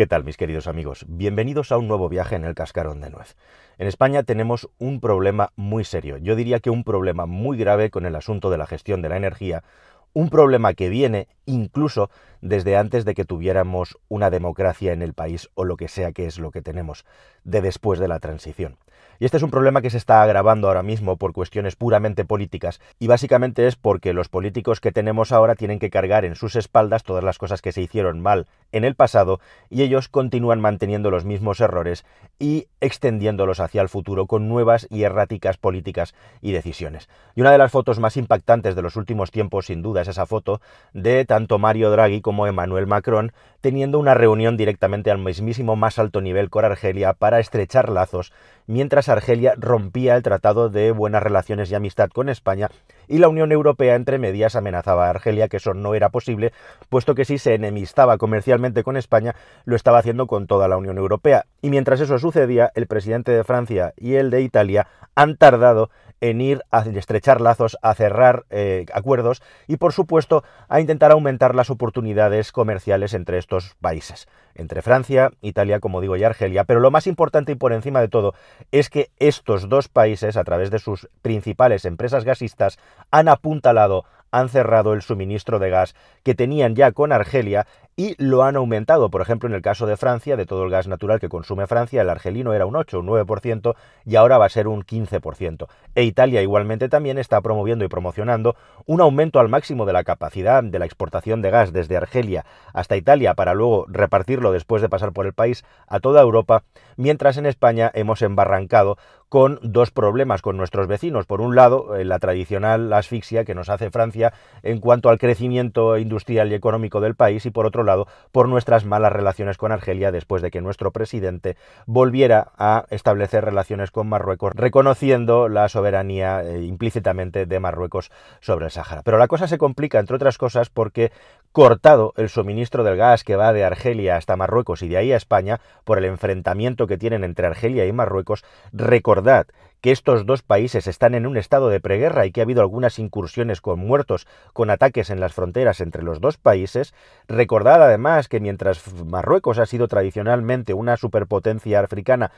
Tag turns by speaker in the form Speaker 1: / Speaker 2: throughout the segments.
Speaker 1: ¿Qué tal, mis queridos amigos? Bienvenidos a un nuevo viaje en el cascarón de nuez. En España tenemos un problema muy serio, yo diría que un problema muy grave con el asunto de la gestión de la energía, un problema que viene incluso desde antes de que tuviéramos una democracia en el país o lo que sea que es lo que tenemos, de después de la transición. Y este es un problema que se está agravando ahora mismo por cuestiones puramente políticas y básicamente es porque los políticos que tenemos ahora tienen que cargar en sus espaldas todas las cosas que se hicieron mal en el pasado y ellos continúan manteniendo los mismos errores y extendiéndolos hacia el futuro con nuevas y erráticas políticas y decisiones. Y una de las fotos más impactantes de los últimos tiempos, sin duda, es esa foto de tanto Mario Draghi como Emmanuel Macron teniendo una reunión directamente al mismísimo más alto nivel con Argelia para estrechar lazos mientras Argelia rompía el tratado de buenas relaciones y amistad con España y la Unión Europea entre medias amenazaba a Argelia que eso no era posible, puesto que si se enemistaba comercialmente con España, lo estaba haciendo con toda la Unión Europea. Y mientras eso sucedía, el presidente de Francia y el de Italia han tardado en ir a estrechar lazos, a cerrar eh, acuerdos y, por supuesto, a intentar aumentar las oportunidades comerciales entre estos países, entre Francia, Italia, como digo, y Argelia. Pero lo más importante y por encima de todo es que estos dos países, a través de sus principales empresas gasistas, han apuntalado han cerrado el suministro de gas que tenían ya con Argelia y lo han aumentado. Por ejemplo, en el caso de Francia, de todo el gas natural que consume Francia, el argelino era un 8, un 9% y ahora va a ser un 15%. E Italia igualmente también está promoviendo y promocionando un aumento al máximo de la capacidad de la exportación de gas desde Argelia hasta Italia para luego repartirlo después de pasar por el país a toda Europa, mientras en España hemos embarrancado con dos problemas con nuestros vecinos. Por un lado, eh, la tradicional asfixia que nos hace Francia en cuanto al crecimiento industrial y económico del país y por otro lado, por nuestras malas relaciones con Argelia después de que nuestro presidente volviera a establecer relaciones con Marruecos, reconociendo la soberanía eh, implícitamente de Marruecos sobre el Sáhara. Pero la cosa se complica, entre otras cosas, porque cortado el suministro del gas que va de Argelia hasta Marruecos y de ahí a España, por el enfrentamiento que tienen entre Argelia y Marruecos, que estos dos países están en un estado de preguerra y que ha habido algunas incursiones con muertos, con ataques en las fronteras entre los dos países, recordad además que mientras Marruecos ha sido tradicionalmente una superpotencia africana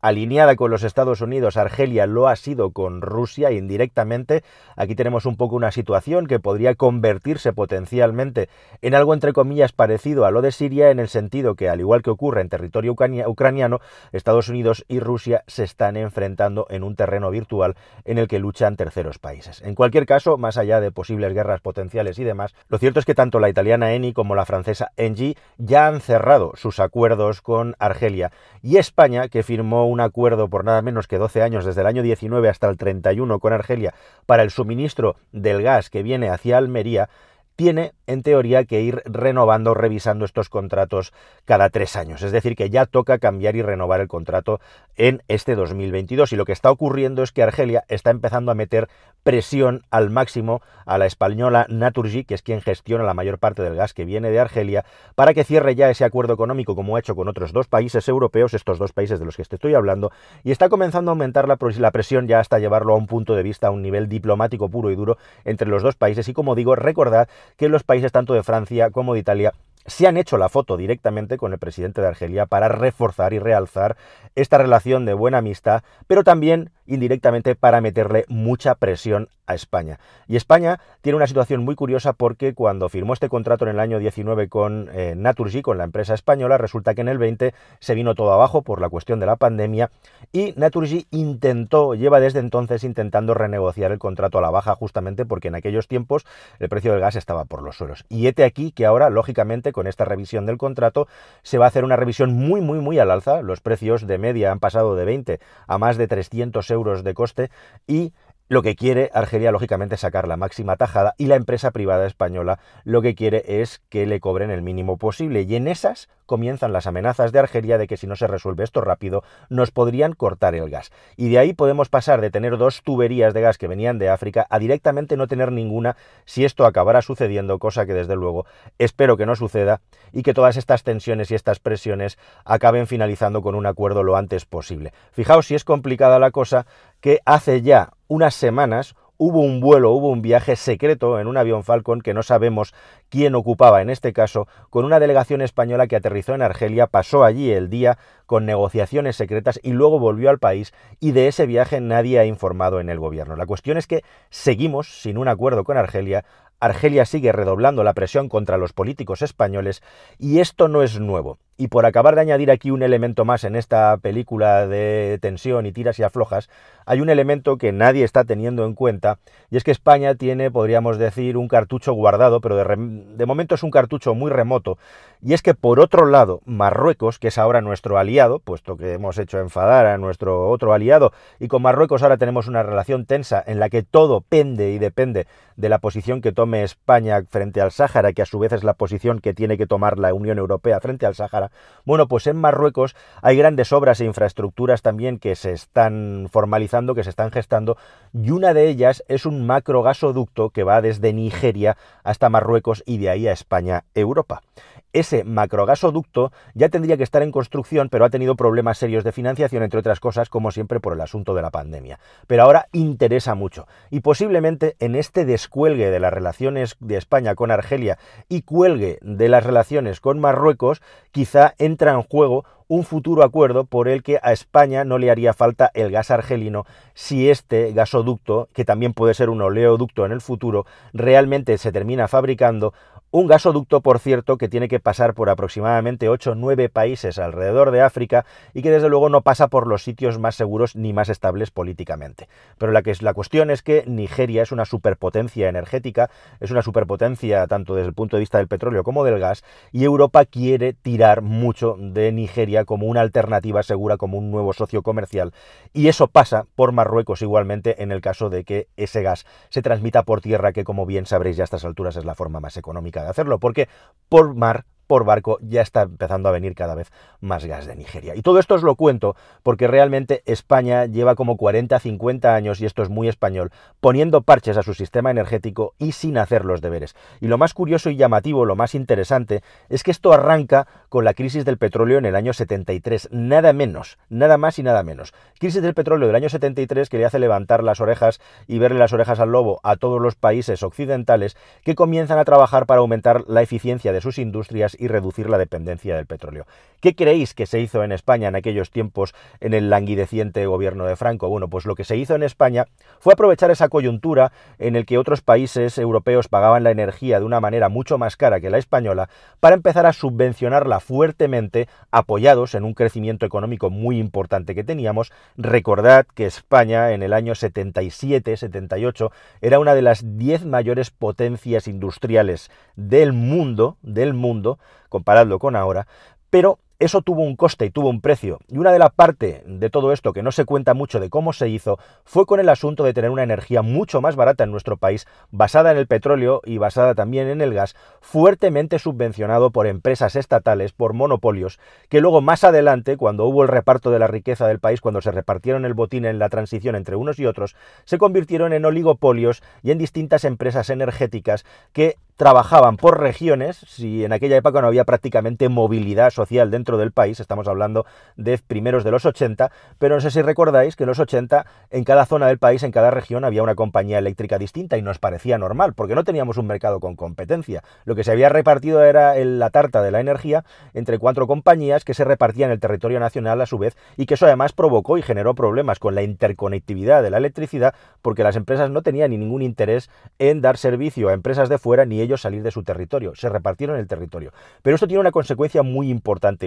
Speaker 1: alineada con los Estados Unidos, Argelia lo ha sido con Rusia indirectamente. Aquí tenemos un poco una situación que podría convertirse potencialmente en algo entre comillas parecido a lo de Siria en el sentido que al igual que ocurre en territorio ucraniano, Estados Unidos y Rusia se están enfrentando en un terreno virtual en el que luchan terceros países. En cualquier caso, más allá de posibles guerras potenciales y demás, lo cierto es que tanto la italiana Eni como la francesa Engie ya han cerrado sus acuerdos con Argelia y España que firmó un acuerdo por nada menos que 12 años, desde el año 19 hasta el 31 con Argelia, para el suministro del gas que viene hacia Almería, tiene, en teoría, que ir renovando, revisando estos contratos cada tres años. Es decir, que ya toca cambiar y renovar el contrato en este 2022. Y lo que está ocurriendo es que Argelia está empezando a meter presión al máximo a la española Naturgy, que es quien gestiona la mayor parte del gas que viene de Argelia, para que cierre ya ese acuerdo económico como ha hecho con otros dos países europeos, estos dos países de los que te estoy hablando, y está comenzando a aumentar la, la presión ya hasta llevarlo a un punto de vista, a un nivel diplomático puro y duro entre los dos países. Y como digo, recordad que los países tanto de Francia como de Italia se han hecho la foto directamente con el presidente de Argelia para reforzar y realzar esta relación de buena amistad, pero también indirectamente para meterle mucha presión a España. Y España tiene una situación muy curiosa porque cuando firmó este contrato en el año 19 con eh, Naturgy, con la empresa española, resulta que en el 20 se vino todo abajo por la cuestión de la pandemia y Naturgy intentó, lleva desde entonces intentando renegociar el contrato a la baja justamente porque en aquellos tiempos el precio del gas estaba por los suelos. Y hete aquí que ahora, lógicamente, con esta revisión del contrato, se va a hacer una revisión muy, muy, muy al alza. Los precios de media han pasado de 20 a más de 300 euros de coste y lo que quiere Argelia, lógicamente, es sacar la máxima tajada y la empresa privada española lo que quiere es que le cobren el mínimo posible. Y en esas comienzan las amenazas de Argelia de que si no se resuelve esto rápido, nos podrían cortar el gas. Y de ahí podemos pasar de tener dos tuberías de gas que venían de África a directamente no tener ninguna si esto acabara sucediendo, cosa que desde luego espero que no suceda y que todas estas tensiones y estas presiones acaben finalizando con un acuerdo lo antes posible. Fijaos si es complicada la cosa que hace ya unas semanas hubo un vuelo, hubo un viaje secreto en un avión Falcon que no sabemos quién ocupaba en este caso, con una delegación española que aterrizó en Argelia, pasó allí el día con negociaciones secretas y luego volvió al país y de ese viaje nadie ha informado en el gobierno. La cuestión es que seguimos sin un acuerdo con Argelia, Argelia sigue redoblando la presión contra los políticos españoles y esto no es nuevo. Y por acabar de añadir aquí un elemento más en esta película de tensión y tiras y aflojas, hay un elemento que nadie está teniendo en cuenta, y es que España tiene, podríamos decir, un cartucho guardado, pero de, momento es un cartucho muy remoto, y es que por otro lado, Marruecos, que es ahora nuestro aliado, puesto que hemos hecho enfadar a nuestro otro aliado, y con Marruecos ahora tenemos una relación tensa en la que todo pende y depende de la posición que tome España frente al Sáhara, que a su vez es la posición que tiene que tomar la Unión Europea frente al Sáhara, bueno, pues en Marruecos hay grandes obras e infraestructuras también que se están formalizando, que se están gestando, y una de ellas es un macro gasoducto que va desde Nigeria hasta Marruecos y de ahí a España, Europa ese macrogasoducto ya tendría que estar en construcción, pero ha tenido problemas serios de financiación, entre otras cosas, como siempre por el asunto de la pandemia. Pero ahora interesa mucho. Y posiblemente en este descuelgue de las relaciones de España con Argelia y cuelgue de las relaciones con Marruecos, quizá entra en juego un futuro acuerdo por el que a España no le haría falta el gas argelino si este gasoducto, que también puede ser un oleoducto en el futuro, realmente se termina fabricando un gasoducto, por cierto, que tiene que pasar por aproximadamente 8 o 9 países alrededor de África y que desde luego no pasa por los sitios más seguros ni más estables políticamente. Pero la, la cuestión es que Nigeria es una superpotencia energética, es una superpotencia tanto desde el punto de vista del petróleo como del gas, y Europa quiere tirar mucho de Nigeria como una alternativa segura, como un nuevo socio comercial. Y eso pasa por Marruecos igualmente en el caso de que ese gas se transmita por tierra, que como bien sabréis ya a estas alturas es la forma más económica de hacerlo, porque por mar por barco ya está empezando a venir cada vez más gas de Nigeria. Y todo esto os lo cuento porque realmente España lleva como 40, 50 años, y esto es muy español, poniendo parches a su sistema energético y sin hacer los deberes. Y lo más curioso y llamativo, lo más interesante, es que esto arranca con la crisis del petróleo en el año 73, nada menos, nada más y nada menos. Crisis del petróleo del año 73 que le hace levantar las orejas y verle las orejas al lobo a todos los países occidentales que comienzan a trabajar para aumentar la eficiencia de sus industrias y reducir la dependencia del petróleo. ¿Qué creéis que se hizo en España en aquellos tiempos en el languideciente gobierno de Franco? Bueno, pues lo que se hizo en España fue aprovechar esa coyuntura en el que otros países europeos pagaban la energía de una manera mucho más cara que la española para empezar a subvencionarla fuertemente apoyados en un crecimiento económico muy importante que teníamos. Recordad que España en el año 77-78 era una de las 10 mayores potencias industriales del mundo, del mundo, compararlo con ahora, pero eso tuvo un coste y tuvo un precio. Y una de las partes de todo esto que no se cuenta mucho de cómo se hizo fue con el asunto de tener una energía mucho más barata en nuestro país, basada en el petróleo y basada también en el gas, fuertemente subvencionado por empresas estatales, por monopolios, que luego más adelante, cuando hubo el reparto de la riqueza del país, cuando se repartieron el botín en la transición entre unos y otros, se convirtieron en oligopolios y en distintas empresas energéticas que trabajaban por regiones, si en aquella época no había prácticamente movilidad social dentro del país, estamos hablando de primeros de los 80, pero no sé si recordáis que en los 80 en cada zona del país, en cada región había una compañía eléctrica distinta y nos parecía normal, porque no teníamos un mercado con competencia. Lo que se había repartido era la tarta de la energía entre cuatro compañías que se repartían el territorio nacional a su vez y que eso además provocó y generó problemas con la interconectividad de la electricidad porque las empresas no tenían ni ningún interés en dar servicio a empresas de fuera ni ellos salir de su territorio, se repartieron el territorio. Pero esto tiene una consecuencia muy importante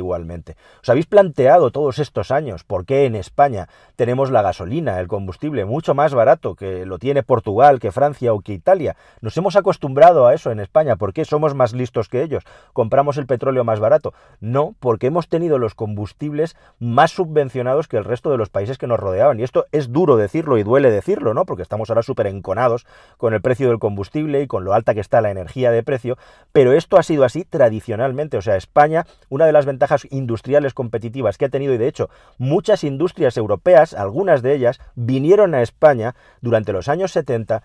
Speaker 1: ¿Os habéis planteado todos estos años por qué en España tenemos la gasolina, el combustible, mucho más barato que lo tiene Portugal, que Francia o que Italia? Nos hemos acostumbrado a eso en España. ¿Por qué somos más listos que ellos? ¿Compramos el petróleo más barato? No, porque hemos tenido los combustibles más subvencionados que el resto de los países que nos rodeaban. Y esto es duro decirlo y duele decirlo, ¿no? Porque estamos ahora súper enconados con el precio del combustible y con lo alta que está la energía de precio, pero esto ha sido así tradicionalmente. O sea, España, una de las ventajas industriales competitivas que ha tenido, y de hecho muchas industrias europeas, algunas de ellas, vinieron a España durante los años 70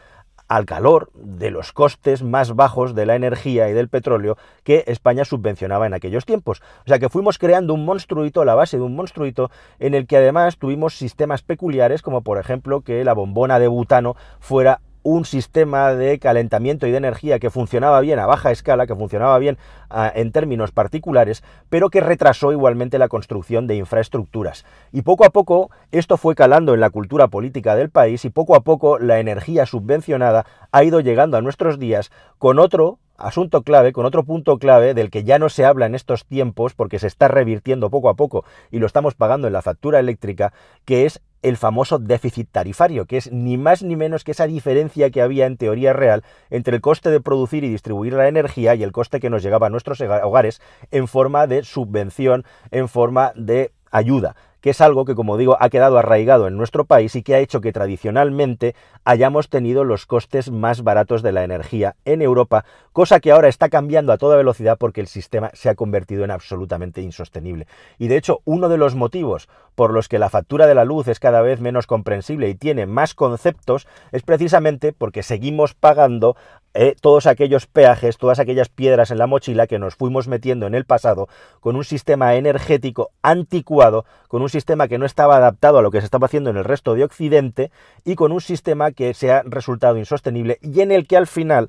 Speaker 1: al calor de los costes más bajos de la energía y del petróleo que España subvencionaba en aquellos tiempos. O sea que fuimos creando un monstruito, la base de un monstruito, en el que además tuvimos sistemas peculiares, como por ejemplo que la bombona de butano fuera un sistema de calentamiento y de energía que funcionaba bien a baja escala, que funcionaba bien ah, en términos particulares, pero que retrasó igualmente la construcción de infraestructuras. Y poco a poco esto fue calando en la cultura política del país y poco a poco la energía subvencionada ha ido llegando a nuestros días con otro asunto clave, con otro punto clave del que ya no se habla en estos tiempos porque se está revirtiendo poco a poco y lo estamos pagando en la factura eléctrica, que es el famoso déficit tarifario, que es ni más ni menos que esa diferencia que había en teoría real entre el coste de producir y distribuir la energía y el coste que nos llegaba a nuestros hogares en forma de subvención, en forma de ayuda que es algo que, como digo, ha quedado arraigado en nuestro país y que ha hecho que tradicionalmente hayamos tenido los costes más baratos de la energía en Europa, cosa que ahora está cambiando a toda velocidad porque el sistema se ha convertido en absolutamente insostenible. Y de hecho, uno de los motivos por los que la factura de la luz es cada vez menos comprensible y tiene más conceptos es precisamente porque seguimos pagando eh, todos aquellos peajes, todas aquellas piedras en la mochila que nos fuimos metiendo en el pasado con un sistema energético anticuado, con un sistema que no estaba adaptado a lo que se estaba haciendo en el resto de Occidente y con un sistema que se ha resultado insostenible y en el que al final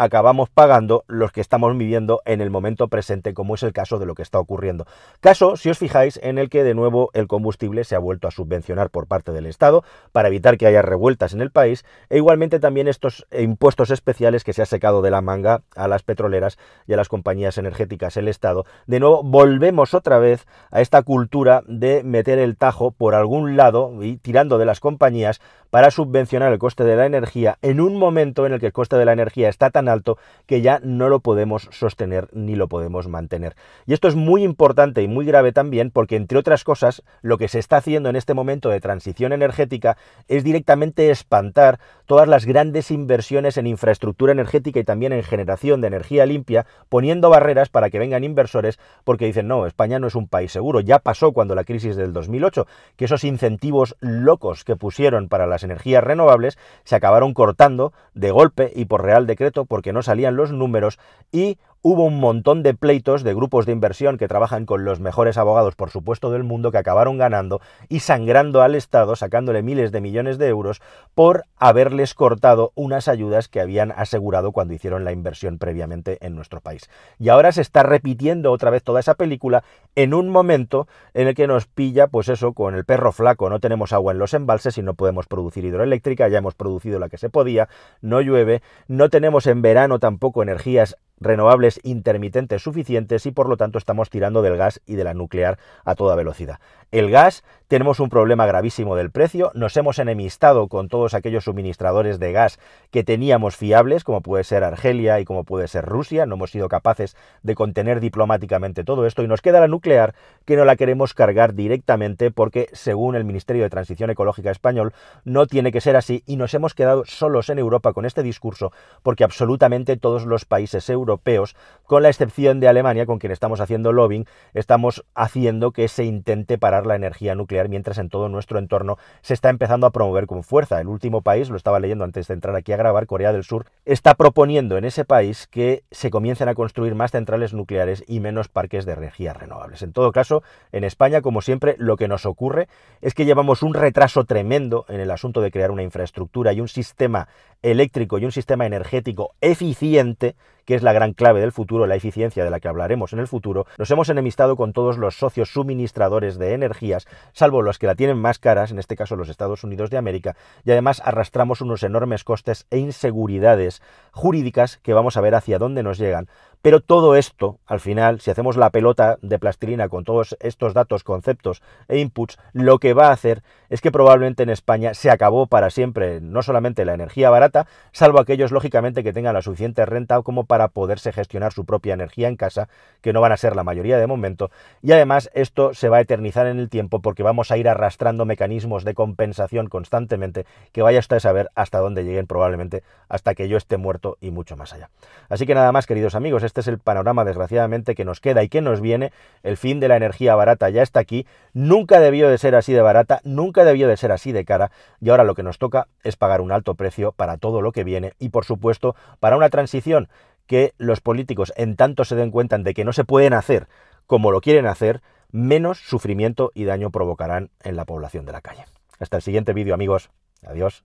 Speaker 1: acabamos pagando los que estamos viviendo en el momento presente, como es el caso de lo que está ocurriendo. Caso, si os fijáis, en el que de nuevo el combustible se ha vuelto a subvencionar por parte del Estado para evitar que haya revueltas en el país, e igualmente también estos impuestos especiales que se ha secado de la manga a las petroleras y a las compañías energéticas el Estado. De nuevo, volvemos otra vez a esta cultura de meter el tajo por algún lado y tirando de las compañías para subvencionar el coste de la energía en un momento en el que el coste de la energía está tan alto que ya no lo podemos sostener ni lo podemos mantener. Y esto es muy importante y muy grave también porque, entre otras cosas, lo que se está haciendo en este momento de transición energética es directamente espantar todas las grandes inversiones en infraestructura energética y también en generación de energía limpia, poniendo barreras para que vengan inversores porque dicen, no, España no es un país seguro. Ya pasó cuando la crisis del 2008, que esos incentivos locos que pusieron para las energías renovables se acabaron cortando de golpe y por real decreto porque no salían los números y hubo un montón de pleitos de grupos de inversión que trabajan con los mejores abogados, por supuesto, del mundo, que acabaron ganando y sangrando al Estado, sacándole miles de millones de euros por haberles cortado unas ayudas que habían asegurado cuando hicieron la inversión previamente en nuestro país. Y ahora se está repitiendo otra vez toda esa película en un momento en el que nos pilla, pues eso, con el perro flaco, no tenemos agua en los embalses y no podemos producir hidroeléctrica, ya hemos producido la que se podía, no llueve, no tenemos en verano tampoco energías renovables intermitentes suficientes y por lo tanto estamos tirando del gas y de la nuclear a toda velocidad. El gas, tenemos un problema gravísimo del precio, nos hemos enemistado con todos aquellos suministradores de gas que teníamos fiables, como puede ser Argelia y como puede ser Rusia, no hemos sido capaces de contener diplomáticamente todo esto y nos queda la nuclear que no la queremos cargar directamente porque según el Ministerio de Transición Ecológica español no tiene que ser así y nos hemos quedado solos en Europa con este discurso porque absolutamente todos los países europeos, con la excepción de Alemania con quien estamos haciendo lobbying, estamos haciendo que se intente parar la energía nuclear, mientras en todo nuestro entorno se está empezando a promover con fuerza. El último país, lo estaba leyendo antes de entrar aquí a grabar, Corea del Sur, está proponiendo en ese país que se comiencen a construir más centrales nucleares y menos parques de energías renovables. En todo caso, en España, como siempre, lo que nos ocurre es que llevamos un retraso tremendo en el asunto de crear una infraestructura y un sistema eléctrico y un sistema energético eficiente que es la gran clave del futuro, la eficiencia de la que hablaremos en el futuro, nos hemos enemistado con todos los socios suministradores de energías, salvo los que la tienen más caras, en este caso los Estados Unidos de América, y además arrastramos unos enormes costes e inseguridades jurídicas que vamos a ver hacia dónde nos llegan. Pero todo esto, al final, si hacemos la pelota de plastilina con estos datos, conceptos e inputs, lo que va a hacer es que probablemente en España se acabó para siempre no solamente la energía barata, salvo aquellos, lógicamente, que tengan la suficiente renta como para poderse gestionar su propia energía en casa, que no van a ser la mayoría de momento, y además esto se va a eternizar en el tiempo porque vamos a ir arrastrando mecanismos de compensación constantemente que vaya usted a saber hasta dónde lleguen probablemente hasta que yo esté muerto y mucho más allá. Así que nada más, queridos amigos, este es el panorama desgraciadamente que nos queda y que nos viene. El fin de la energía barata ya está aquí. Nunca debió de ser así de barata, nunca debió de ser así de cara y ahora lo que nos toca es pagar un alto precio para todo lo que viene y por supuesto para una transición que los políticos en tanto se den cuenta de que no se pueden hacer como lo quieren hacer, menos sufrimiento y daño provocarán en la población de la calle. Hasta el siguiente vídeo amigos. Adiós.